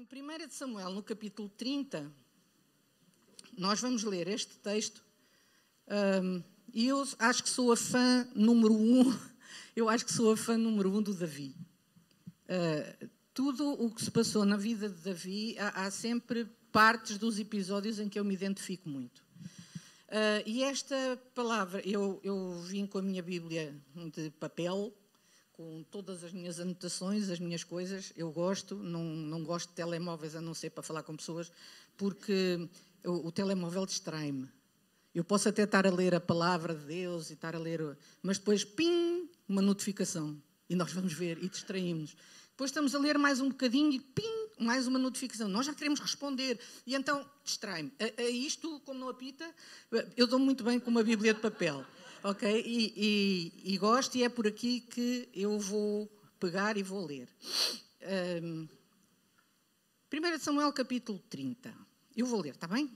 Em 1 de Samuel, no capítulo 30, nós vamos ler este texto e eu acho que sou a fã número um, eu acho que sou a fã número um do Davi. Uh, tudo o que se passou na vida de Davi, há, sempre partes dos episódios em que eu me identifico muito. Uh, e esta palavra, eu, eu vim com a minha Bíblia de papel, com todas as minhas anotações, as minhas coisas. Eu gosto, não, não gosto de telemóveis a não ser para falar com pessoas, porque o, o telemóvel distrai-me. Eu posso até estar a ler a palavra de Deus e estar a ler, mas depois, pim, uma notificação. E nós vamos ver e distraímos. Depois estamos a ler mais um bocadinho e pim, mais uma notificação. Nós já queremos responder. E então distrai-me. A, a, isto, como não apita, eu dou muito bem com uma Bíblia de papel ok? E, e, e, gosto, e é por aqui que eu vou pegar e vou ler. Um, 1 Samuel capítulo 30. Eu vou ler, está bem?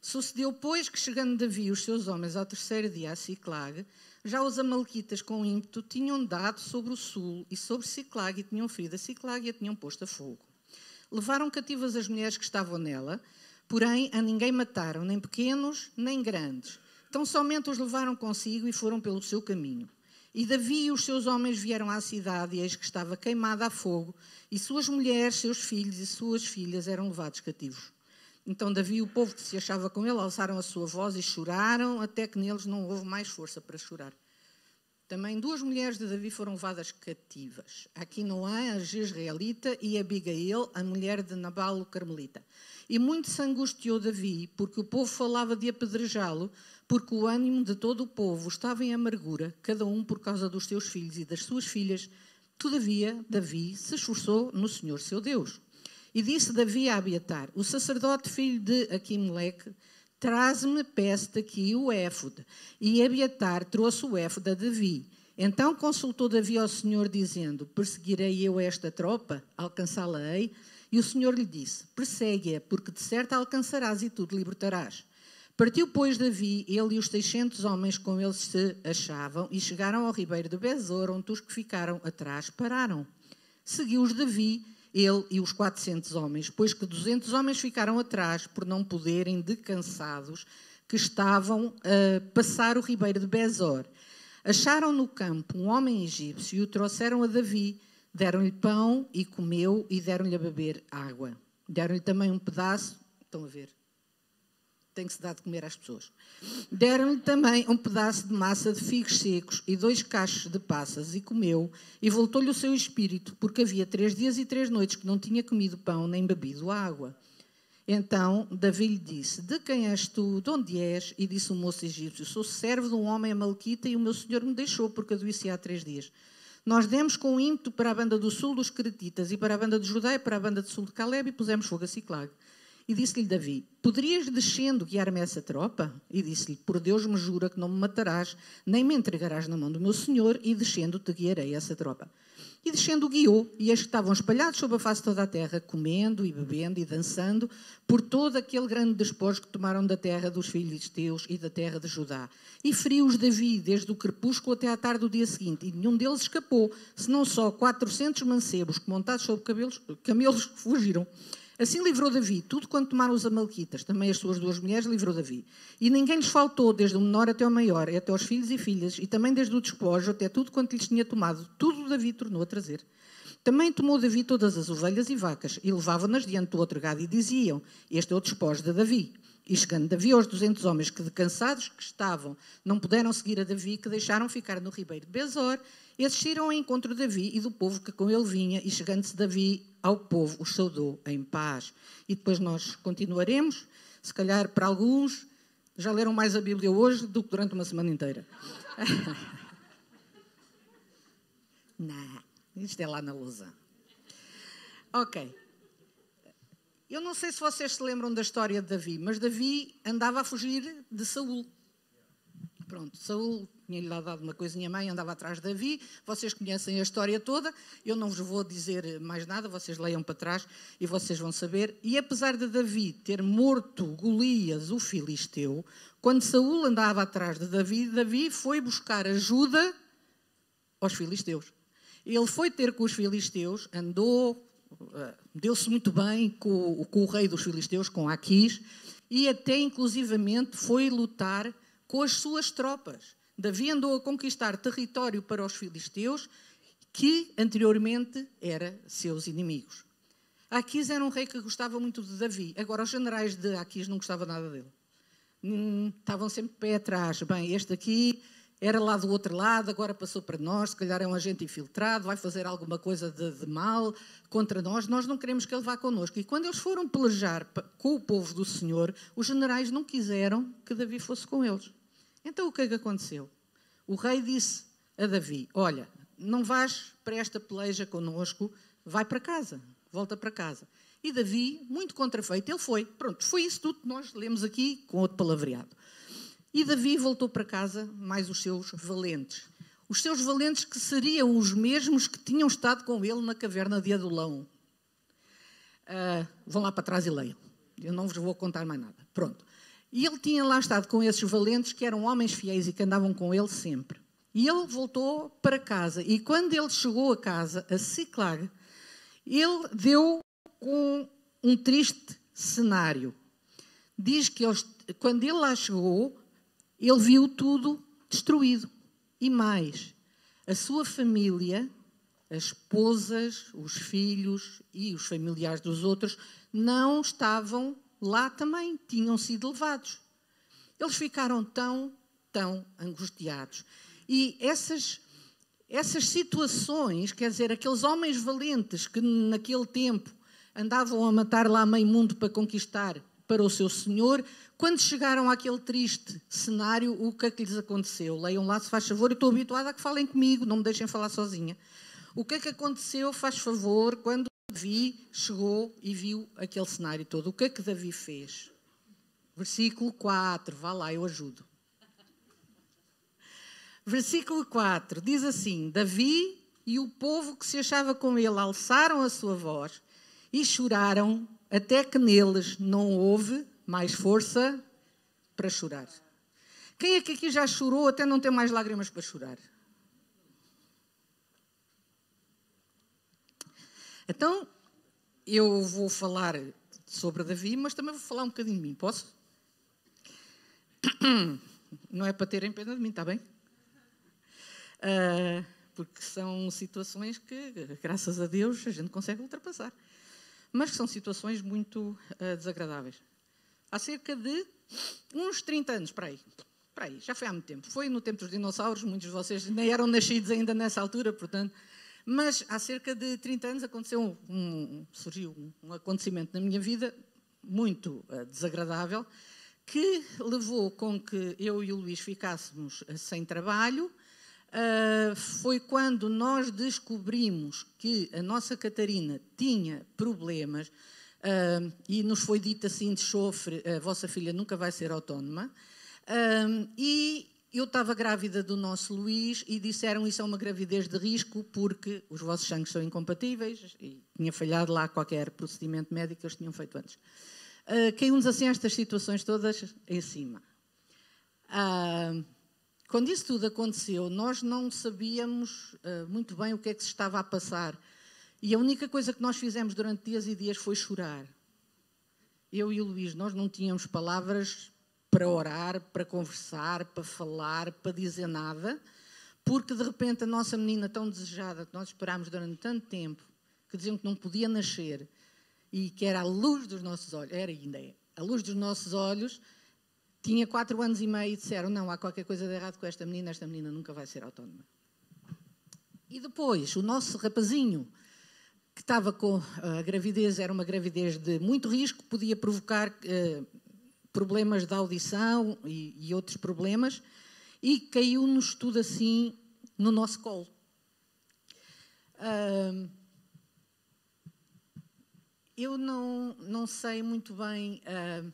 Sucedeu, pois, que chegando Davi e os seus homens ao terceiro dia a Ciclag, já os amalequitas com ímpeto tinham dado sobre o sul e sobre Ciclag e tinham ferido a Ciclag e a tinham posto a fogo. Levaram cativas as mulheres que estavam nela, porém a ninguém mataram, nem pequenos, nem grandes então somente os levaram consigo e foram pelo seu caminho. E Davi e os seus homens vieram à cidade, e eis que estava queimada a fogo, e suas mulheres, seus filhos e suas filhas eram levados cativos. Então Davi e o povo que se achava com ele alçaram a sua voz e choraram, até que neles não houve mais força para chorar. Também duas mulheres de Davi foram levadas cativas. Aqui Noé, a Jezreelita, e Abigail, a mulher de Nabal, o Carmelita. E muito se angustiou Davi, porque o povo falava de apedrejá-lo, porque o ânimo de todo o povo estava em amargura, cada um por causa dos seus filhos e das suas filhas. Todavia, Davi se esforçou no Senhor seu Deus. E disse Davi a Abiatar, o sacerdote filho de Aquimeleque, traz-me, peço aqui o éfode. E Abiatar trouxe o éfode a Davi. Então consultou Davi ao Senhor, dizendo, perseguirei eu esta tropa? Alcançá-la-ei? E o Senhor lhe disse, persegue-a, porque de certo alcançarás e tu te libertarás. Partiu, pois, Davi, ele e os seiscentos homens com ele se achavam, e chegaram ao ribeiro de Bezor, onde os que ficaram atrás pararam. Seguiu-os Davi, ele e os quatrocentos homens, pois que duzentos homens ficaram atrás, por não poderem, de cansados, que estavam a passar o ribeiro de Bezor. Acharam no campo um homem egípcio e o trouxeram a Davi. Deram-lhe pão e comeu, e deram-lhe a beber água. Deram-lhe também um pedaço, estão a ver, tem que se dar de comer às pessoas. Deram-lhe também um pedaço de massa de figos secos e dois cachos de passas, e comeu, e voltou-lhe o seu espírito, porque havia três dias e três noites que não tinha comido pão nem bebido água. Então Davi lhe disse: De quem és tu? De onde és? E disse o moço egípcio: Sou servo de um homem amalquita e o meu senhor me deixou porque adoeci há três dias. Nós demos com ímpeto para a banda do sul dos Cretitas e para a banda de Judá e para a banda do sul de Caleb e pusemos fogo a Ciclag. E disse-lhe Davi: Poderias descendo guiar-me essa tropa? E disse-lhe: Por Deus me jura que não me matarás, nem me entregarás na mão do meu senhor, e descendo te guiarei essa tropa. E descendo guiou, e eis que estavam espalhados sobre a face de toda a terra, comendo e bebendo e dançando, por todo aquele grande despojo que tomaram da terra dos filhos de teus e da terra de Judá. E feriu-os Davi desde o crepúsculo até à tarde do dia seguinte, e nenhum deles escapou, senão só quatrocentos mancebos que, montados sobre cabelos, camelos, fugiram. Assim livrou Davi tudo quanto tomaram os amalquitas, também as suas duas mulheres livrou Davi. E ninguém lhes faltou, desde o menor até o maior, até os filhos e filhas, e também desde o despojo até tudo quanto lhes tinha tomado, tudo Davi tornou a trazer. Também tomou Davi todas as ovelhas e vacas, e levava-nas diante do outro gado, e diziam: Este é o despojo de Davi. E chegando Davi aos duzentos homens que, de cansados que estavam, não puderam seguir a Davi, que deixaram ficar no ribeiro de Bezor, esses saíram ao encontro de Davi e do povo que com ele vinha, e chegando-se Davi ao povo, os saudou em paz. E depois nós continuaremos, se calhar para alguns já leram mais a Bíblia hoje do que durante uma semana inteira. não, isto é lá na Lusa. Ok. Eu não sei se vocês se lembram da história de Davi, mas Davi andava a fugir de Saul. Pronto, Saul tinha-lhe dado uma coisinha mãe, andava atrás de Davi. Vocês conhecem a história toda. Eu não vos vou dizer mais nada, vocês leiam para trás e vocês vão saber. E apesar de Davi ter morto Golias, o filisteu, quando Saul andava atrás de Davi, Davi foi buscar ajuda aos filisteus. Ele foi ter com os filisteus, andou uh, deu-se muito bem com, com, o rei dos filisteus, com Aquis, e até inclusivamente foi lutar com as suas tropas. Davi andou a conquistar território para os filisteus que anteriormente era seus inimigos. Aquis era um rei que gostava muito de Davi. Agora, os generais de Aquis não gostavam nada dele. Hum, estavam sempre pé atrás. Bem, este aqui era lá do outro lado, agora passou para nós, se calhar é um agente infiltrado, vai fazer alguma coisa de, de mal contra nós, nós não queremos que ele vá connosco. E quando eles foram pelejar com o povo do Senhor, os generais não quiseram que Davi fosse com eles. Então o que é que aconteceu? O rei disse a Davi: Olha, não vais para esta peleja connosco, vai para casa, volta para casa. E Davi, muito contrafeito, ele foi. Pronto, foi isso tudo que nós lemos aqui com outro palavreado. E Davi voltou para casa mais os seus valentes. Os seus valentes que seriam os mesmos que tinham estado com ele na caverna de Adulão. Uh, vão lá para trás e leiam. Eu não vos vou contar mais nada. Pronto. E ele tinha lá estado com esses valentes que eram homens fiéis e que andavam com ele sempre. E ele voltou para casa. E quando ele chegou a casa, a Ciclag, ele deu com um triste cenário. Diz que eles, quando ele lá chegou, ele viu tudo destruído. E mais, a sua família, as esposas, os filhos e os familiares dos outros não estavam lá também tinham sido levados. Eles ficaram tão, tão angustiados. E essas, essas situações, quer dizer, aqueles homens valentes que naquele tempo andavam a matar lá meio mundo para conquistar para o seu senhor, quando chegaram àquele triste cenário, o que é que lhes aconteceu? Leiam lá, se faz favor, eu estou habituada a que falem comigo, não me deixem falar sozinha. O que é que aconteceu, faz favor, quando Davi chegou e viu aquele cenário todo. O que é que Davi fez? Versículo 4, vá lá, eu ajudo. Versículo 4 diz assim: Davi e o povo que se achava com ele alçaram a sua voz e choraram, até que neles não houve mais força para chorar. Quem é que aqui já chorou até não ter mais lágrimas para chorar? Então, eu vou falar sobre Davi, mas também vou falar um bocadinho de mim, posso? Não é para terem pena de mim, está bem? Uh, porque são situações que, graças a Deus, a gente consegue ultrapassar. Mas são situações muito uh, desagradáveis. Há cerca de uns 30 anos, para aí, para aí, já foi há muito tempo. Foi no tempo dos dinossauros, muitos de vocês nem eram nascidos ainda nessa altura, portanto, mas há cerca de 30 anos aconteceu um, surgiu um acontecimento na minha vida muito uh, desagradável que levou com que eu e o Luís ficássemos uh, sem trabalho. Uh, foi quando nós descobrimos que a nossa Catarina tinha problemas e nos foi dito assim de chofre, a vossa filha nunca vai ser autónoma. e eu estava grávida do nosso Luís e disseram isso é uma gravidez de risco porque os vossos sangues são incompatíveis e tinha falhado lá qualquer procedimento médico que eles tinham feito antes. Uh, Caiu-nos assim estas situações todas em cima. Uh, quando isso tudo aconteceu, nós não sabíamos uh, muito bem o que é que se estava a passar. E a única coisa que nós fizemos durante dias e dias foi chorar. Eu e o Luís, nós não tínhamos palavras para orar, para conversar, para falar, para dizer nada, porque de repente a nossa menina tão desejada, que nós esperámos durante tanto tempo, que diziam que não podia nascer e que era a luz dos nossos olhos, era ainda é, a luz dos nossos olhos, tinha quatro anos e meio e disseram: Não, há qualquer coisa de errado com esta menina, esta menina nunca vai ser autónoma. E depois, o nosso rapazinho, que estava com a gravidez, era uma gravidez de muito risco, podia provocar. Uh, problemas de audição e, e outros problemas, e caiu-nos tudo assim no nosso colo. Uh, eu não, não sei muito bem uh,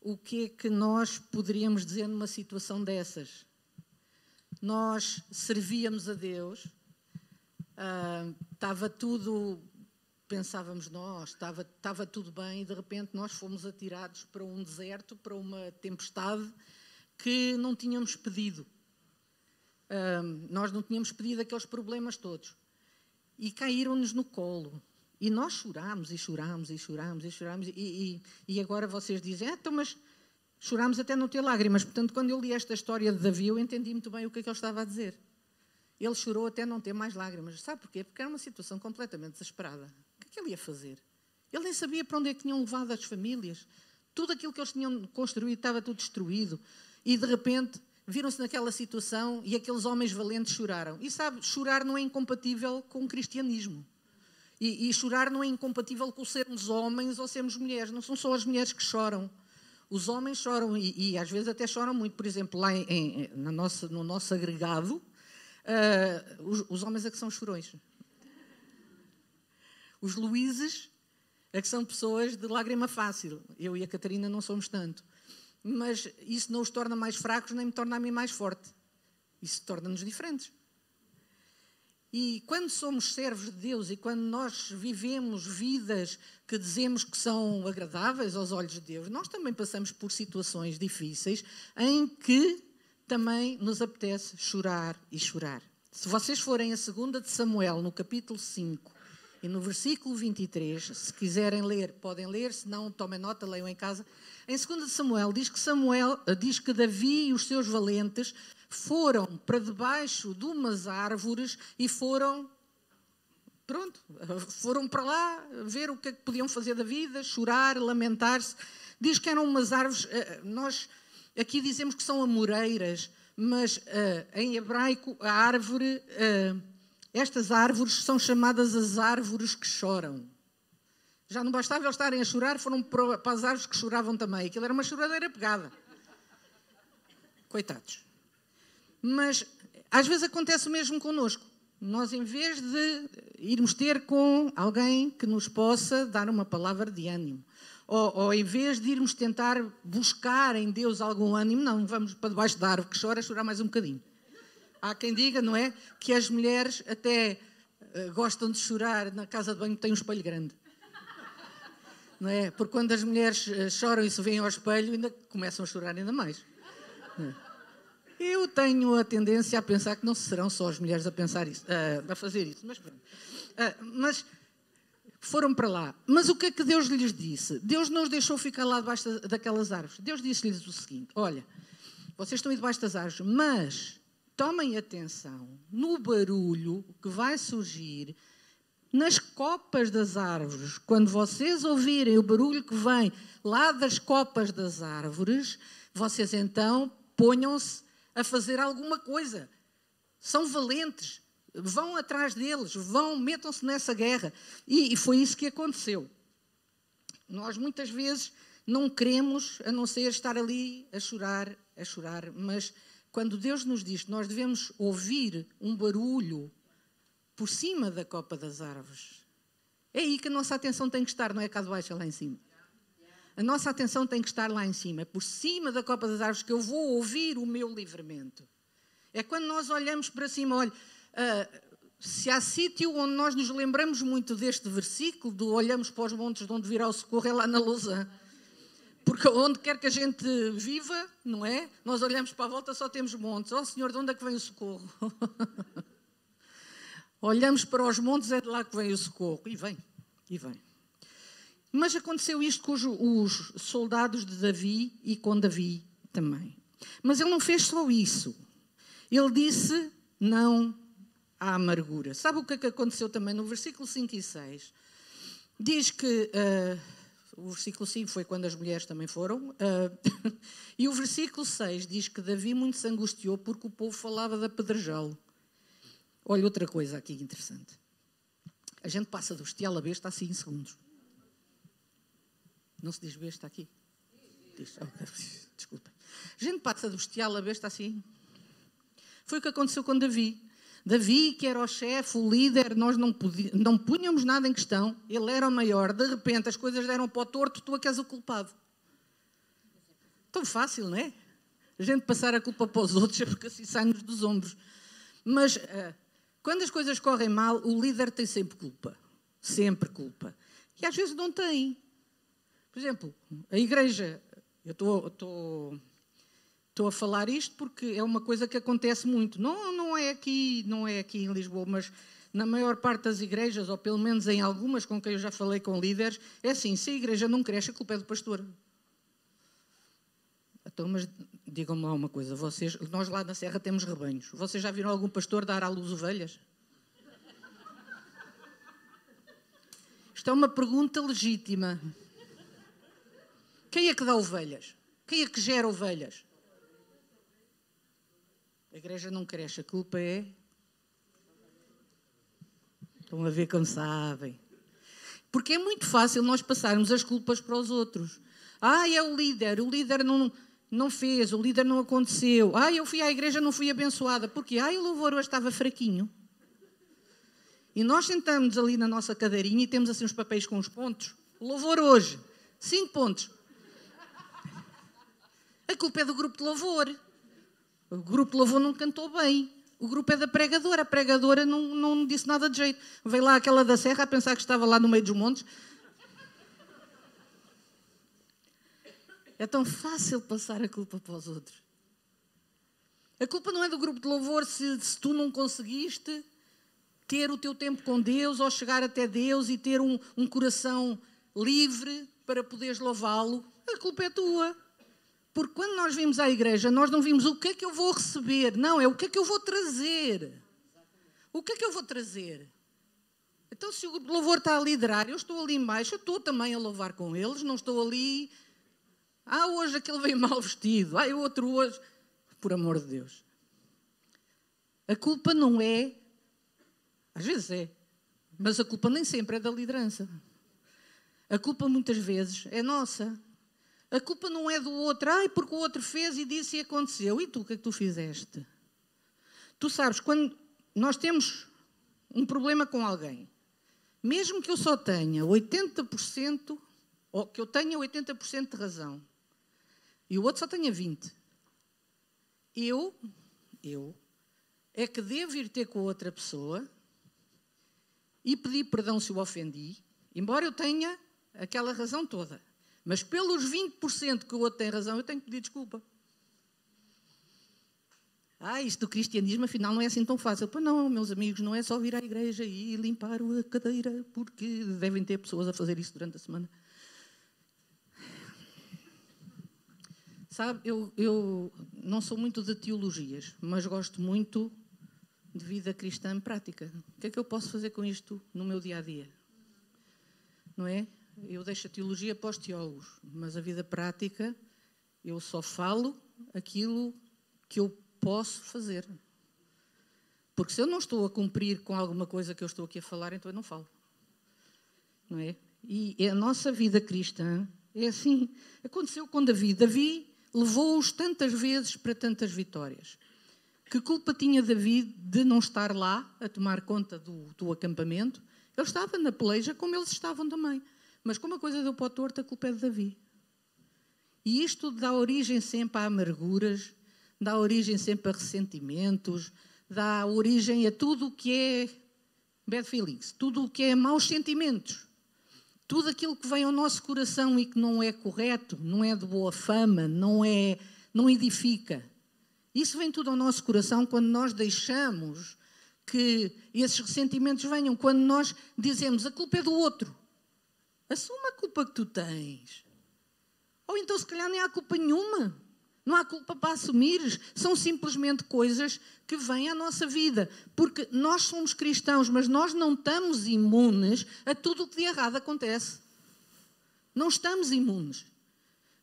o que é que nós poderíamos dizer numa situação dessas. Nós servíamos a Deus, uh, estava tudo pensávamos nós, estava, estava tudo bem e de repente nós fomos atirados para um deserto, para uma tempestade que não tínhamos pedido. nós não tínhamos pedido aqueles problemas todos. E caíram-nos no colo. E nós chorámos e chorámos e chorámos e chorámos. E, e, e agora vocês dizem, ah, então, mas chorámos até não ter lágrimas. Portanto, quando eu li esta história de Davi, eu entendi muito bem o que é que ele estava a dizer. Ele chorou até não ter mais lágrimas. Sabe porquê? Porque era uma situação completamente desesperada. Que ele ia fazer? Ele nem sabia para onde é que tinham levado as famílias. Tudo aquilo que eles tinham construído estava tudo destruído. E de repente viram-se naquela situação e aqueles homens valentes choraram. E sabe, chorar não é incompatível com o cristianismo. E, e, chorar não é incompatível com sermos homens ou sermos mulheres. Não são só as mulheres que choram. Os homens choram e, e às vezes até choram muito. Por exemplo, lá em, em, na nossa, no nosso agregado, uh, os, os, homens é que são chorões. Os Luíses é que são pessoas de lágrima fácil. Eu e a Catarina não somos tanto. Mas isso não os torna mais fracos nem me torna a mim mais forte. Isso torna-nos diferentes. E quando somos servos de Deus e quando nós vivemos vidas que dizemos que são agradáveis aos olhos de Deus, nós também passamos por situações difíceis em que também nos apetece chorar e chorar. Se vocês forem a 2 de Samuel, no capítulo 5 e no versículo 23, se quiserem ler, podem ler, se não, tomem nota, leiam em casa. Em 2 de Samuel diz que Samuel diz que Davi e os seus valentes foram para debaixo de umas árvores e foram pronto, foram para lá ver o que, é que podiam fazer da vida, chorar, lamentar-se. Diz que eram umas árvores, eh, nós aqui dizemos que são amoreiras, mas em hebraico a árvore, estas árvores são chamadas as árvores que choram. Já não bastava eles estarem a chorar, foram para as árvores que choravam também. Aquilo era uma choradeira pegada. Coitados. Mas às vezes acontece o mesmo connosco. Nós, em vez de irmos ter com alguém que nos possa dar uma palavra de ânimo, ou, ou, em vez de irmos tentar buscar em Deus algum ânimo, não, vamos para debaixo da árvore que chora, chorar mais um bocadinho. Há quem diga, não é? Que as mulheres até uh, gostam de chorar na casa de banho, tem um espelho grande. Não é? Porque quando as mulheres uh, choram e se veem ao espelho, ainda começam a chorar ainda mais. É? Eu tenho a tendência a pensar que não serão só as mulheres a pensar isso, a fazer isso, mas pronto. mas foram para lá. Mas o que é que Deus lhes disse? Deus não os deixou ficar lá debaixo daquelas árvores. Deus disse-lhes o seguinte: Olha, vocês estão aí debaixo das árvores, mas tomem atenção no barulho que vai surgir nas copas das árvores. Quando vocês ouvirem o barulho que vem lá das copas das árvores, vocês então ponham-se a fazer alguma coisa. São valentes, vão atrás deles, vão, metam-se nessa guerra. E, e, foi isso que aconteceu. Nós muitas vezes não queremos, a não ser estar ali a chorar, a chorar, mas quando Deus nos diz que nós devemos ouvir um barulho por cima da copa das árvores, é aí que a nossa atenção tem que estar, não é cá de baixo, é lá em cima. A nossa atenção tem que estar lá em cima, por cima da copa das árvores, que eu vou ouvir o meu livramento. É quando nós olhamos para cima, olha, uh, se há sítio onde nós nos lembramos muito deste versículo, do olhamos para os montes de onde virá o socorro, é lá na Lousa. Porque onde quer que a gente viva, não é? Nós olhamos para a volta, só temos montes. Oh Senhor, de onde é que vem o socorro? olhamos para os montes, é de lá que vem o socorro. E vem, e vem. Mas aconteceu isto com os soldados de Davi e com Davi também. Mas ele não fez só isso. Ele disse não à amargura. Sabe o que, é que aconteceu também no versículo 5 e 6? Diz que. Uh, o versículo 5 foi quando as mulheres também foram. Uh, e o versículo 6 diz que Davi muito se angustiou porque o povo falava da pedrejá-lo. Olha outra coisa aqui interessante. A gente passa do estial a besta assim em segundos. Não se diz besta aqui? Diz. A gente passa do bestial a besta assim. Foi o que aconteceu com Davi. Davi, que era o chefe, o líder, nós não, não punhamos nada em questão, ele era o maior, de repente as coisas deram para o torto, tu é que és o culpado. Tão fácil, não é? A gente passar a culpa para os outros é porque assim sai-nos dos ombros. Mas uh, quando as coisas correm mal, o líder tem sempre culpa. Sempre culpa. E às vezes não tem. Por exemplo, a igreja, eu estou, estou, a falar isto porque é uma coisa que acontece muito. Não, não é aqui, não é aqui em Lisboa, mas na maior parte das igrejas, ou pelo menos em algumas com quem eu já falei com líderes, é assim: se a igreja não cresce, a culpa é do pastor. Então, mas digam-me lá uma coisa: vocês, nós lá na Serra temos rebanhos. Vocês já viram algum pastor dar à luz ovelhas? Isto é uma pergunta legítima. Quem é que dá ovelhas? Quem é que gera ovelhas? A igreja não cresce, a culpa é Estão a ver como sabem. Porque é muito fácil nós passarmos as culpas para os outros. Ah, é o líder, o líder não, não fez, o líder não aconteceu. Ah, eu fui à igreja, não fui abençoada. Porque ah, o louvor hoje estava fraquinho. E nós sentamos ali na nossa cadeirinha e temos assim os papéis com os pontos. Louvor hoje, cinco pontos. A culpa é do grupo de louvor. O grupo de louvor não cantou bem. O grupo é da pregadora. A pregadora não, não disse nada de jeito. Veio lá aquela da serra a pensar que estava lá no meio dos montes. É tão fácil passar a culpa para os outros. A culpa não é do grupo de louvor se, se tu não conseguiste ter o teu tempo com Deus ou chegar até Deus e ter um, um coração livre para poderes louvá-lo. A culpa é tua. Porque quando nós vimos à igreja, nós não vimos o que é que eu vou receber, não, é o que é que eu vou trazer. O que é que eu vou trazer? Então, se o louvor está a liderar, eu estou ali embaixo, eu estou também a louvar com eles, não estou ali. Ah, hoje aquele veio mal vestido, ah, outro hoje. Por amor de Deus. A culpa não é. Às vezes é, mas a culpa nem sempre é da liderança. A culpa muitas vezes é nossa. A culpa não é do outro, ai, porque o outro fez e disse e aconteceu. E tu, o que é que tu fizeste? Tu sabes, quando nós temos um problema com alguém, mesmo que eu só tenha 80%, ou que eu tenha 80% de razão, e o outro só tenha 20%, eu, eu, é que devo ir ter com outra pessoa e pedir perdão se o ofendi, embora eu tenha aquela razão toda. Mas pelos 20% que o outro tem razão, eu tenho que pedir desculpa. Ah, isto do cristianismo afinal não é assim tão fácil. Pois não, meus amigos, não é só vir à igreja e limpar a cadeira, porque devem ter pessoas a fazer isso durante a semana. Sabe, eu, eu não sou muito de teologias, mas gosto muito de vida cristã prática. O que é que eu posso fazer com isto no meu dia a dia? Não é? Eu deixo a teologia para os teólogos, mas a vida prática eu só falo aquilo que eu posso fazer. Porque se eu não estou a cumprir com alguma coisa que eu estou aqui a falar, então eu não falo. Não é? E a nossa vida cristã é assim. Aconteceu com Davi. Davi levou-os tantas vezes para tantas vitórias. Que culpa tinha Davi de não estar lá a tomar conta do, do acampamento? Ele estava na peleja como eles estavam também. Mas como a coisa deu para o torto, a culpa é de Davi. E isto dá origem sempre a amarguras, dá origem sempre a ressentimentos, dá origem a tudo o que é bad feelings, tudo o que é maus sentimentos. Tudo aquilo que vem ao nosso coração e que não é correto, não é de boa fama, não é, não edifica. Isso vem tudo ao nosso coração quando nós deixamos que esses ressentimentos venham, quando nós dizemos a culpa é do outro. Assuma a culpa que tu tens. Ou então, se calhar, nem há culpa nenhuma. Não há culpa para assumir. São simplesmente coisas que vêm à nossa vida. Porque nós somos cristãos, mas nós não estamos imunes a tudo o que de errado acontece. Não estamos imunes.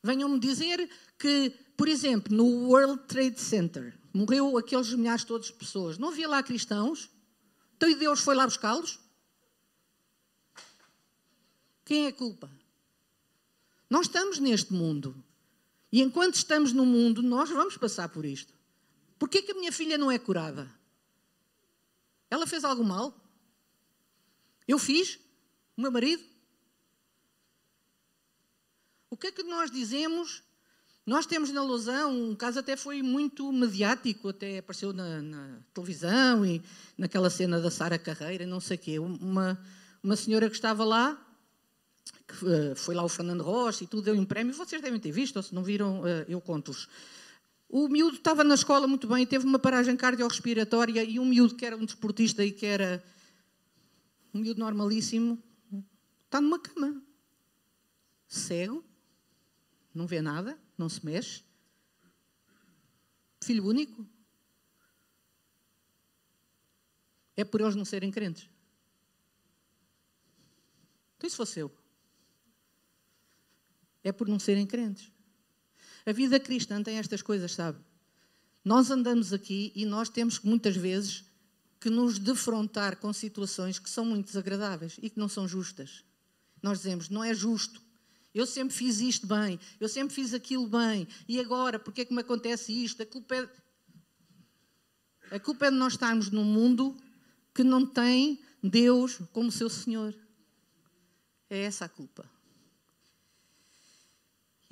Venham-me dizer que, por exemplo, no World Trade Center, morreu aqueles milhares todos de pessoas. Não havia lá cristãos? Então e Deus foi lá buscá-los? Quem é a culpa? Nós estamos neste mundo. E enquanto estamos no mundo, nós vamos passar por isto. Por que a minha filha não é curada? Ela fez algo mal? Eu fiz? O meu marido? O que é que nós dizemos? Nós temos na Lousão, um caso até foi muito mediático, até apareceu na, na televisão e naquela cena da Sara Carreira, não sei o quê. Uma, uma senhora que estava lá que uh, foi lá o Fernando Rocha e tudo, deu-lhe um prémio, vocês devem ter visto, ou se não viram, uh, eu conto-vos. O miúdo estava na escola muito bem, teve uma paragem cardiorrespiratória e um miúdo que era um desportista e que era um miúdo normalíssimo, está numa cama, cego, não vê nada, não se mexe, filho único. É por eles não serem crentes. Então, se fosse eu? É por não serem crentes. A vida cristã tem estas coisas, sabe? Nós andamos aqui e nós temos que muitas vezes que nos defrontar com situações que são muito desagradáveis e que não são justas. Nós dizemos, não é justo. Eu sempre fiz isto bem, eu sempre fiz aquilo bem, e agora, porque é que me acontece isto? A culpa é, a culpa é de nós estarmos num mundo que não tem Deus como seu Senhor. É essa a culpa.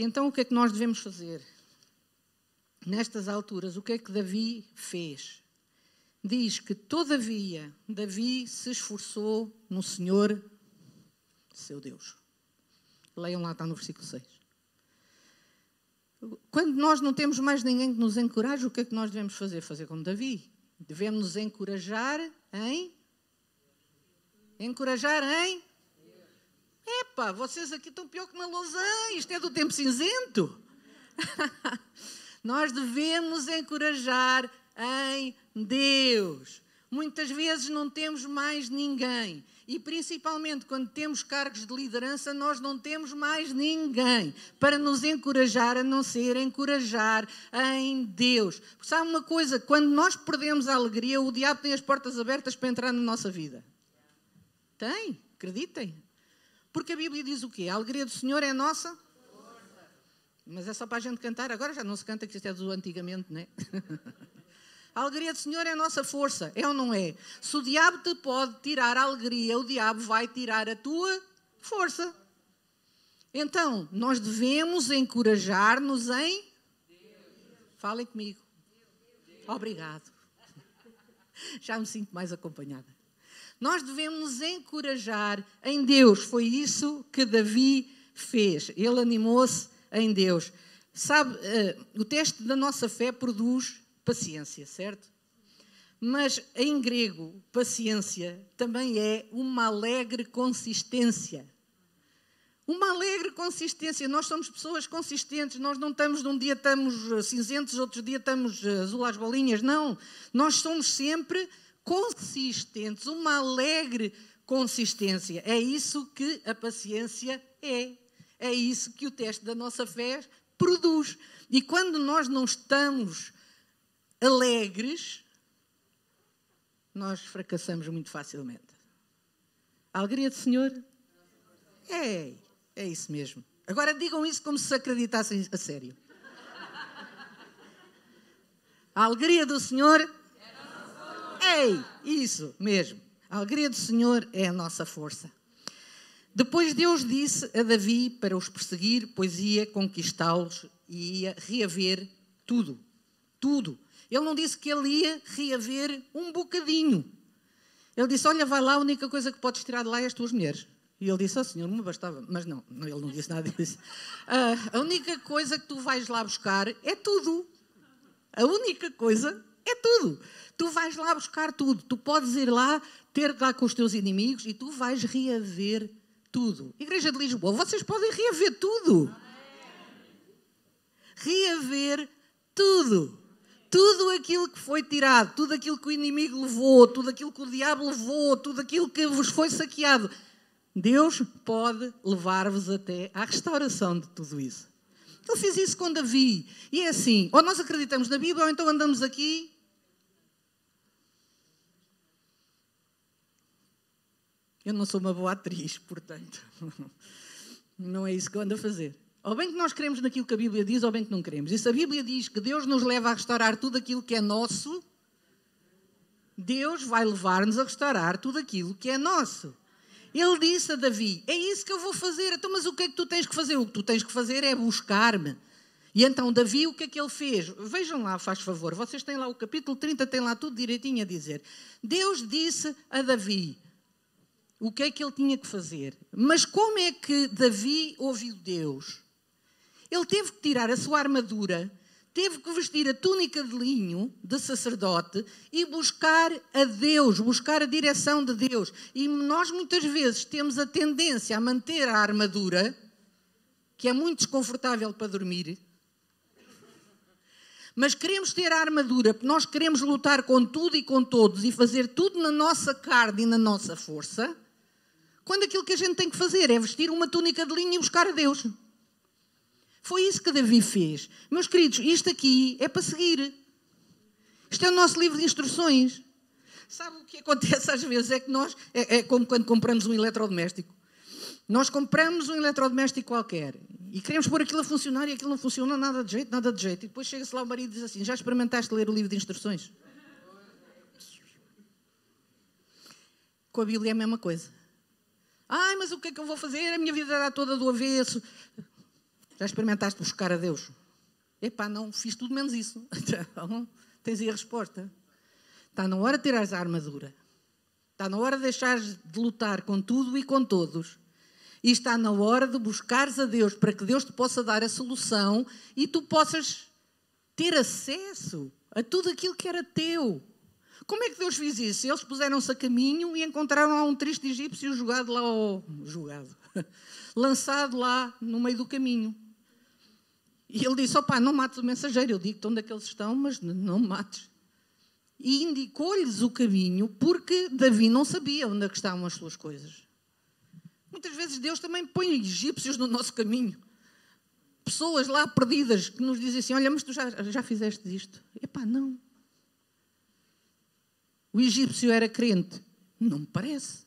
Então, o que é que nós devemos fazer? Nestas alturas, o que é que Davi fez? Diz que, todavia, Davi se esforçou no Senhor, seu Deus. Leiam lá, está no versículo 6. Quando nós não temos mais ninguém que nos encoraje, o que é que nós devemos fazer? Fazer como Davi. Devemos nos encorajar em. Encorajar em. Epá, vocês aqui estão pior que na Lausanne, isto é do tempo cinzento. nós devemos encorajar em Deus. Muitas vezes não temos mais ninguém. E principalmente quando temos cargos de liderança, nós não temos mais ninguém para nos encorajar a não ser encorajar em Deus. Porque sabe uma coisa? Quando nós perdemos a alegria, o diabo tem as portas abertas para entrar na nossa vida. Tem, acreditem. Porque a Bíblia diz o quê? A alegria do Senhor é nossa? Mas é só para a gente cantar. Agora já não se canta, que isto é do antigamente, não é? A alegria do Senhor é a nossa força, é ou não é? Se o diabo te pode tirar a alegria, o diabo vai tirar a tua força. Então, nós devemos encorajar-nos em. Falem comigo. Obrigado. Já me sinto mais acompanhada. Nós devemos encorajar em Deus. Foi isso que Davi fez. Ele animou-se em Deus. Sabe, uh, o teste da nossa fé produz paciência, certo? Mas em grego, paciência também é uma alegre consistência. Uma alegre consistência. Nós somos pessoas consistentes. Nós não estamos, num dia estamos eh, cinzentos, outro dia estamos eh, azul às bolinhas. Não. Nós somos sempre consistentes. Uma alegre consistência. É isso que a paciência é. É isso que o teste da nossa fé produz. E quando nós não estamos alegres, nós fracassamos muito facilmente. A alegria do Senhor? É, é isso mesmo. Agora digam isso como se acreditassem a sério. A alegria do Senhor? Ei, isso mesmo. A alegria do Senhor é a nossa força. Depois Deus disse a Davi para os perseguir, pois ia conquistá-los e ia reaver tudo. Tudo. Ele não disse que ele ia reaver um bocadinho. Ele disse: Olha, vai lá, a única coisa que podes tirar de lá é as tuas mulheres. E ele disse: Oh, senhor, me bastava. Mas não, ele não disse nada disso. Uh, a única coisa que tu vais lá buscar é tudo. A única coisa é tudo. Tu vais lá buscar tudo. Tu podes ir lá, ter lá com os teus inimigos e tu vais reaver tudo. Igreja de Lisboa, vocês podem reaver tudo. Reaver tudo tudo aquilo que foi tirado, tudo aquilo que o inimigo levou, tudo aquilo que o diabo levou, tudo aquilo que vos foi saqueado, Deus pode levar-vos até à restauração de tudo isso. Ele fez isso com Davi. E é assim: ou nós acreditamos na Bíblia, ou então andamos aqui. Eu não sou uma boa atriz, portanto, não é isso que eu ando a fazer. Ou bem que nós queremos naquilo que a Bíblia diz, ou bem que não queremos. E se a Bíblia diz que Deus nos leva a restaurar tudo aquilo que é nosso, Deus vai levar-nos a restaurar tudo aquilo que é nosso. Ele disse a Davi: É isso que eu vou fazer. Então, mas o que é que tu tens que fazer? O que tu tens que fazer é buscar-me. E então, Davi, o que é que ele fez? Vejam lá, faz favor, vocês têm lá o capítulo 30, tem lá tudo direitinho a dizer. Deus disse a Davi: o que é que ele tinha que fazer. Mas como é que Davi ouviu Deus? Ele teve que tirar a sua armadura, teve que vestir a túnica de linho de sacerdote e buscar a Deus, buscar a direção de Deus. E nós muitas vezes temos a tendência a manter a armadura, que é muito desconfortável para dormir. Mas queremos ter a armadura, porque nós queremos lutar com tudo e com todos e fazer tudo na nossa carne e na nossa força, quando aquilo que a gente tem que fazer é vestir uma túnica de linho e buscar a Deus. Foi isso que Davi fez. Meus queridos, isto aqui é para seguir. Isto é o nosso livro de instruções. Sabe o que acontece às vezes? É que nós, é, é como quando compramos um eletrodoméstico. Nós compramos um eletrodoméstico qualquer e queremos pôr aquilo a funcionar e aquilo não funciona nada de jeito, nada de jeito. E depois chega-se lá o marido e diz assim: Já experimentaste ler o livro de instruções? Com a Bíblia é a mesma coisa. Ai, mas o que é que eu vou fazer? A minha vida está toda do avesso. Já experimentaste buscar a Deus? Epá, não, fiz tudo menos isso. Então, tens aí a resposta. Está na hora de tirares a armadura. Está na hora de deixares de lutar com tudo e com todos. E está na hora de buscares a Deus para que Deus te possa dar a solução e tu possas ter acesso a tudo aquilo que era teu. Como é que Deus fez isso? Eles puseram-se a caminho e encontraram lá um triste egípcio jogado lá ao. jogado. lançado lá no meio do caminho. E ele disse: opá, não mates o mensageiro. Eu digo-te onde é que eles estão, mas não mates. E indicou-lhes o caminho, porque Davi não sabia onde é que estavam as suas coisas. Muitas vezes Deus também põe egípcios no nosso caminho. Pessoas lá perdidas que nos dizem assim: Olha, mas tu já, já fizeste isto? Epá, não. O egípcio era crente? Não me parece.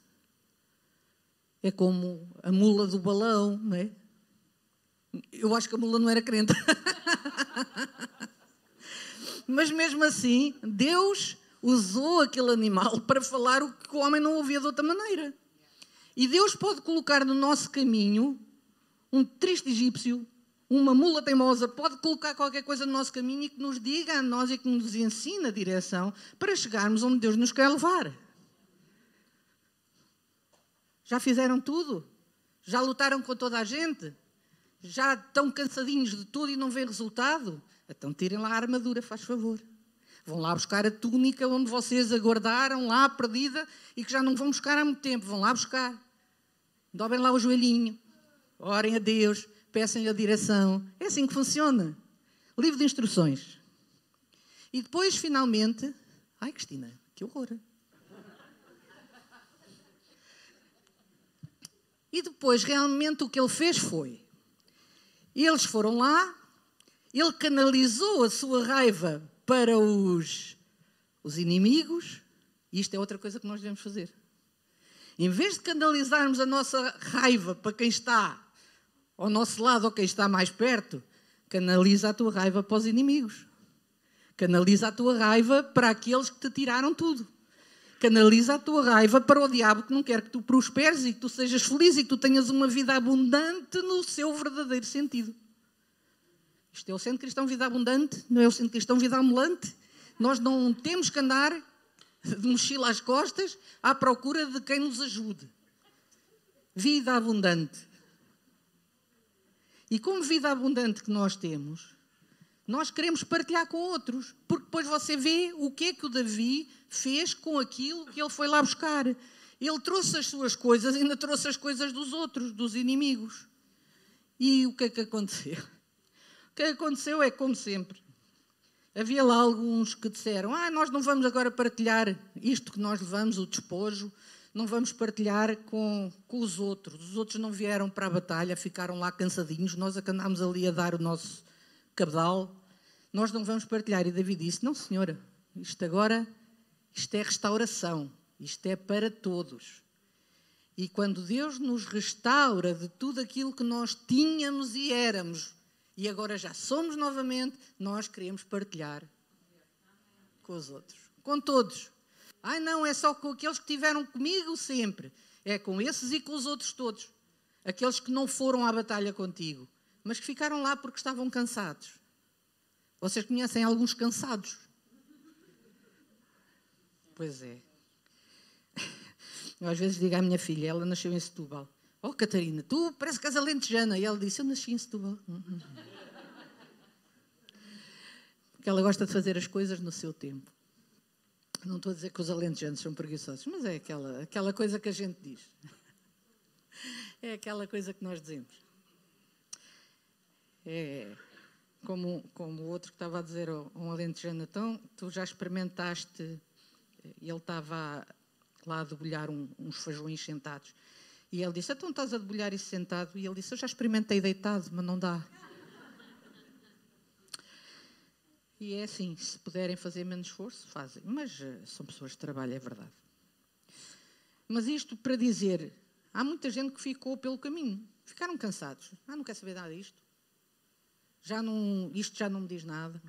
É como a mula do balão, não é? Eu acho que a mula não era crente. Mas mesmo assim, Deus usou aquele animal para falar o que o homem não ouvia de outra maneira. E Deus pode colocar no nosso caminho um triste egípcio, uma mula teimosa, pode colocar qualquer coisa no nosso caminho e que nos diga a nós e que nos ensine a direção para chegarmos onde Deus nos quer levar. Já fizeram tudo? Já lutaram com toda a gente? Já estão cansadinhos de tudo e não vêem resultado? Então tirem lá a armadura, faz favor. Vão lá buscar a túnica onde vocês aguardaram, lá perdida, e que já não vão buscar há muito tempo. Vão lá buscar. Dobrem lá o joelhinho. Orem a Deus. Peçam-lhe a direção. É assim que funciona. Livro de instruções. E depois, finalmente. Ai, Cristina, que horror. E depois, realmente, o que ele fez foi eles foram lá, ele canalizou a sua raiva para os, os inimigos, e isto é outra coisa que nós devemos fazer. Em vez de canalizarmos a nossa raiva para quem está ao nosso lado ou quem está mais perto, canaliza a tua raiva para os inimigos. Canaliza a tua raiva para aqueles que te tiraram tudo. Canaliza a tua raiva para o diabo que não quer que tu prosperes e que tu sejas feliz e que tu tenhas uma vida abundante no seu verdadeiro sentido. Isto é o centro cristão vida abundante, não é o centro cristão vida ambulante. Nós não temos que andar de mochila às costas à procura de quem nos ajude. Vida abundante. E como vida abundante que nós temos, nós queremos partilhar com outros, porque depois você vê o que é que o Davi fez com aquilo que ele foi lá buscar. Ele trouxe as suas coisas ainda trouxe as coisas dos outros, dos inimigos. E o que é que aconteceu? O que aconteceu é como sempre. Havia lá alguns que disseram: Ah, nós não vamos agora partilhar isto que nós levamos, o despojo, não vamos partilhar com, com os outros. Os outros não vieram para a batalha, ficaram lá cansadinhos, nós é andámos ali a dar o nosso cabedal, nós não vamos partilhar. E David disse: Não, senhora, isto agora, isto é restauração, isto é para todos. E quando Deus nos restaura de tudo aquilo que nós tínhamos e éramos, e agora já somos novamente, nós queremos partilhar com os outros, com todos. Ai, não, é só com aqueles que tiveram comigo sempre. É com esses e com os outros todos. Aqueles que não foram à batalha contigo mas que ficaram lá porque estavam cansados. Vocês conhecem alguns cansados? Pois é. Eu às vezes digo à minha filha, ela nasceu em Setúbal. Oh, Catarina, tu parece que és alentejana. E ela disse, eu nasci em Setúbal. que ela gosta de fazer as coisas no seu tempo. Não estou a dizer que os alentejanos são preguiçosos, mas é aquela, aquela coisa que a gente diz. É aquela coisa que nós dizemos. É como, como o outro que estava a dizer, um alentejano, então, tu já experimentaste, ele estava lá a debulhar um, uns feijões sentados, e ele disse, então estás a debulhar isso sentado? E ele disse, eu já experimentei deitado, mas não dá. E é assim, se puderem fazer menos esforço, fazem. Mas uh, são pessoas de trabalho, é verdade. Mas isto para dizer, há muita gente que ficou pelo caminho. Ficaram cansados. Ah, não quer saber nada disto. Já não, isto já não me diz nada.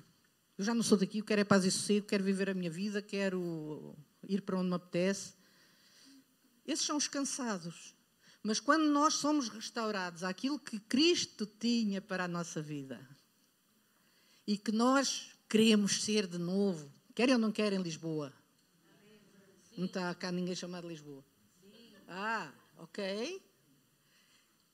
Eu já não sou daqui, eu quero é paz e sossego, quero viver a minha vida, quero ir para onde me apetece. Esses são os cansados. Mas quando nós somos restaurados àquilo que Cristo tinha para a nossa vida e que nós queremos ser de novo. Querem ou não querem Lisboa? Não está cá ninguém chamado Lisboa. Ah, ok.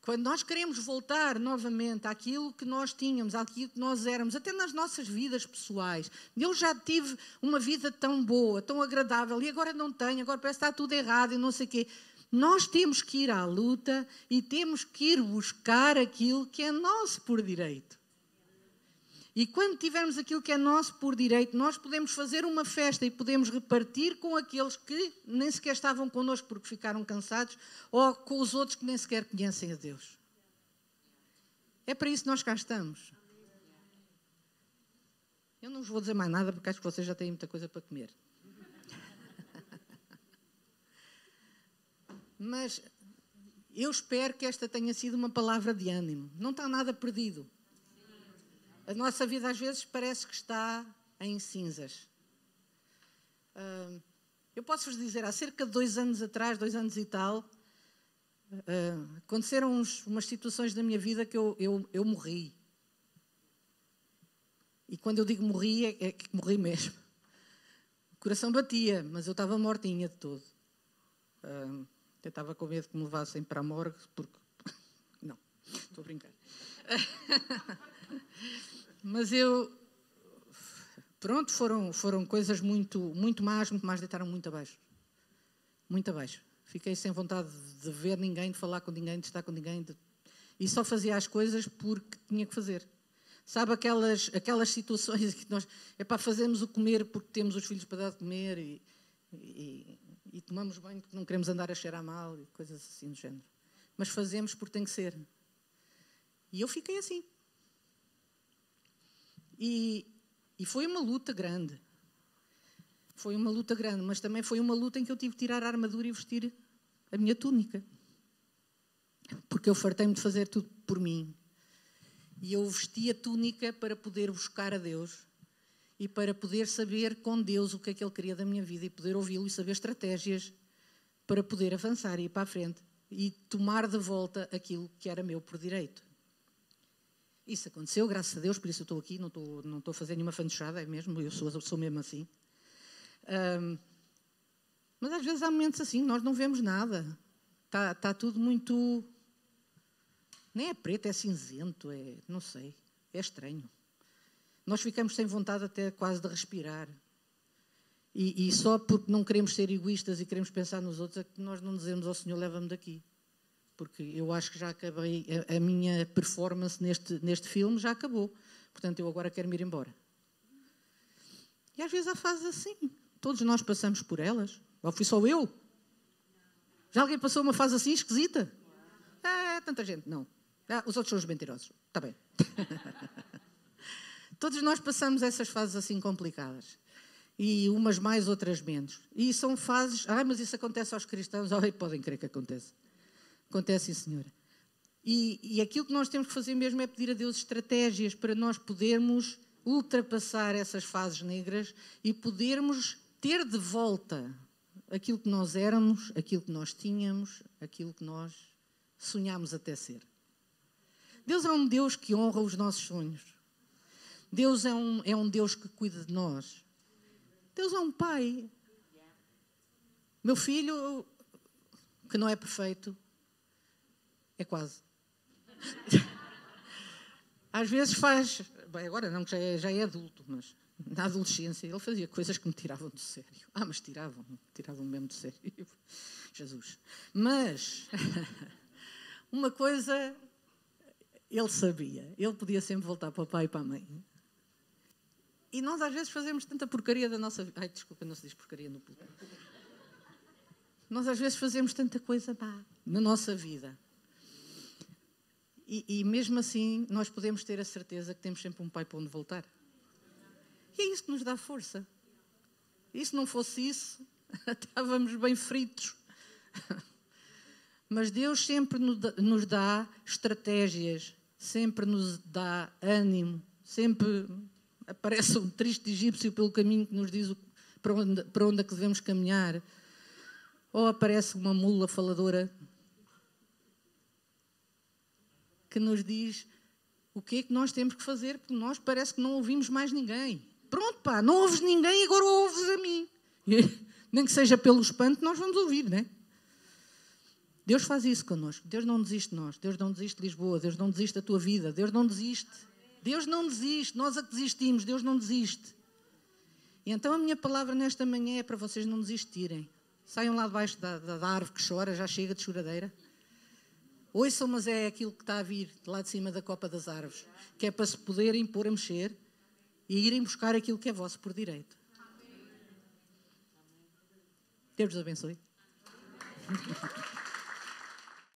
Quando nós queremos voltar novamente àquilo que nós tínhamos, àquilo que nós éramos, até nas nossas vidas pessoais. Eu já tive uma vida tão boa, tão agradável, e agora não tenho, agora parece que está tudo errado e não sei o quê. Nós temos que ir à luta e temos que ir buscar aquilo que é nosso por direito. E quando tivermos aquilo que é nosso por direito, nós podemos fazer uma festa e podemos repartir com aqueles que nem sequer estavam connosco porque ficaram cansados ou com os outros que nem sequer conhecem a Deus. É para isso que nós cá estamos. Eu não vos vou dizer mais nada porque acho que vocês já têm muita coisa para comer. Mas eu espero que esta tenha sido uma palavra de ânimo. Não está nada perdido. A nossa vida às vezes parece que está em cinzas. Uh, eu posso vos dizer, há cerca de dois anos atrás, dois anos e tal, uh, aconteceram uns, umas situações da minha vida que eu, eu, eu morri. E quando eu digo morri, é, é que morri mesmo. O coração batia, mas eu estava mortinha de todo. Uh, eu estava com medo que me levassem para a morgue, porque. Não, estou a brincar. Mas eu. Pronto, foram, foram coisas muito, muito más, muito mais, deitaram muito abaixo. Muito abaixo. Fiquei sem vontade de ver ninguém, de falar com ninguém, de estar com ninguém. De... E só fazia as coisas porque tinha que fazer. Sabe aquelas, aquelas situações que nós. É para fazermos o comer porque temos os filhos para dar de comer e, e, e tomamos banho porque não queremos andar a cheirar mal e coisas assim do género. Mas fazemos porque tem que ser. E eu fiquei assim. E, e foi uma luta grande. Foi uma luta grande, mas também foi uma luta em que eu tive que tirar a armadura e vestir a minha túnica. Porque eu fartei-me de fazer tudo por mim. E eu vesti a túnica para poder buscar a Deus e para poder saber com Deus o que é que Ele queria da minha vida e poder ouvi-lo e saber estratégias para poder avançar e ir para a frente e tomar de volta aquilo que era meu por direito. Isso aconteceu, graças a Deus, por isso eu estou aqui, não estou, não estou a fazer nenhuma fanchada, é mesmo, eu sou, sou mesmo assim. Um, mas às vezes há momentos assim, nós não vemos nada. Está, está tudo muito. Nem é preto, é cinzento, é. não sei, é estranho. Nós ficamos sem vontade até quase de respirar. E, e, só porque não queremos ser egoístas e queremos pensar nos outros é que nós não dizemos ao Senhor, leva-me daqui porque eu acho que já acabei, a, a, minha performance neste, neste filme já acabou. Portanto, eu agora quero me ir embora. E às vezes há fases assim. Todos nós passamos por elas. Ou fui só eu? Já alguém passou uma fase assim esquisita? Ah, tanta gente. Não. Ah, os outros são os mentirosos. Está bem. Todos nós passamos essas fases assim complicadas. E umas mais, outras menos. E são fases. Ah, mas isso acontece aos cristãos. Oh, podem crer que acontece. Acontece, senhora. E, e aquilo que nós temos que fazer mesmo é pedir a Deus estratégias para nós podermos ultrapassar essas fases negras e podermos ter de volta aquilo que nós éramos, aquilo que nós tínhamos, aquilo que nós sonhámos até ser. Deus é um Deus que honra os nossos sonhos. Deus é um, é um Deus que cuida de nós. Deus é um pai. Meu filho, que não é perfeito, é quase. Às vezes faz. Bem, agora não, que já é, já é adulto, mas na adolescência, ele fazia coisas que me tiravam do sério. Ah, mas tiravam, tiravam mesmo do sério. Jesus. Mas, uma coisa ele sabia, ele podia sempre voltar para o pai e para a mãe. E nós às vezes fazemos tanta porcaria da nossa vida. Ai, desculpa, não se diz porcaria no público. Nós às vezes fazemos tanta coisa má na nossa vida. E, e, mesmo assim, nós podemos ter a certeza que temos sempre um pai para onde voltar. E é isso que nos dá força. E se não fosse isso, estávamos bem fritos. Mas Deus sempre nos dá estratégias, sempre nos dá ânimo, sempre aparece um triste egípcio pelo caminho que nos diz para onde, para onde é que devemos caminhar. Ou aparece uma mula faladora que nos diz o que é que nós temos que fazer, porque nós parece que não ouvimos mais ninguém. Pronto, pá, não ouves ninguém, agora ouves a mim. Nem que seja pelo espanto, nós vamos ouvir, não é? Deus faz isso connosco. Deus não desiste de nós. Deus não desiste de Lisboa. Deus não desiste da tua vida. Deus não desiste. Deus não desiste. Nós a que desistimos. Deus não desiste. E então a minha palavra nesta manhã é para vocês não desistirem. Saiam lá debaixo da, da, da árvore que chora, já chega de choradeira. Ouçam, mas é aquilo que está a vir de lá de cima da copa das árvores, que é para se poderem pôr a mexer e irem buscar aquilo que é vosso por direito. Deus vos abençoe.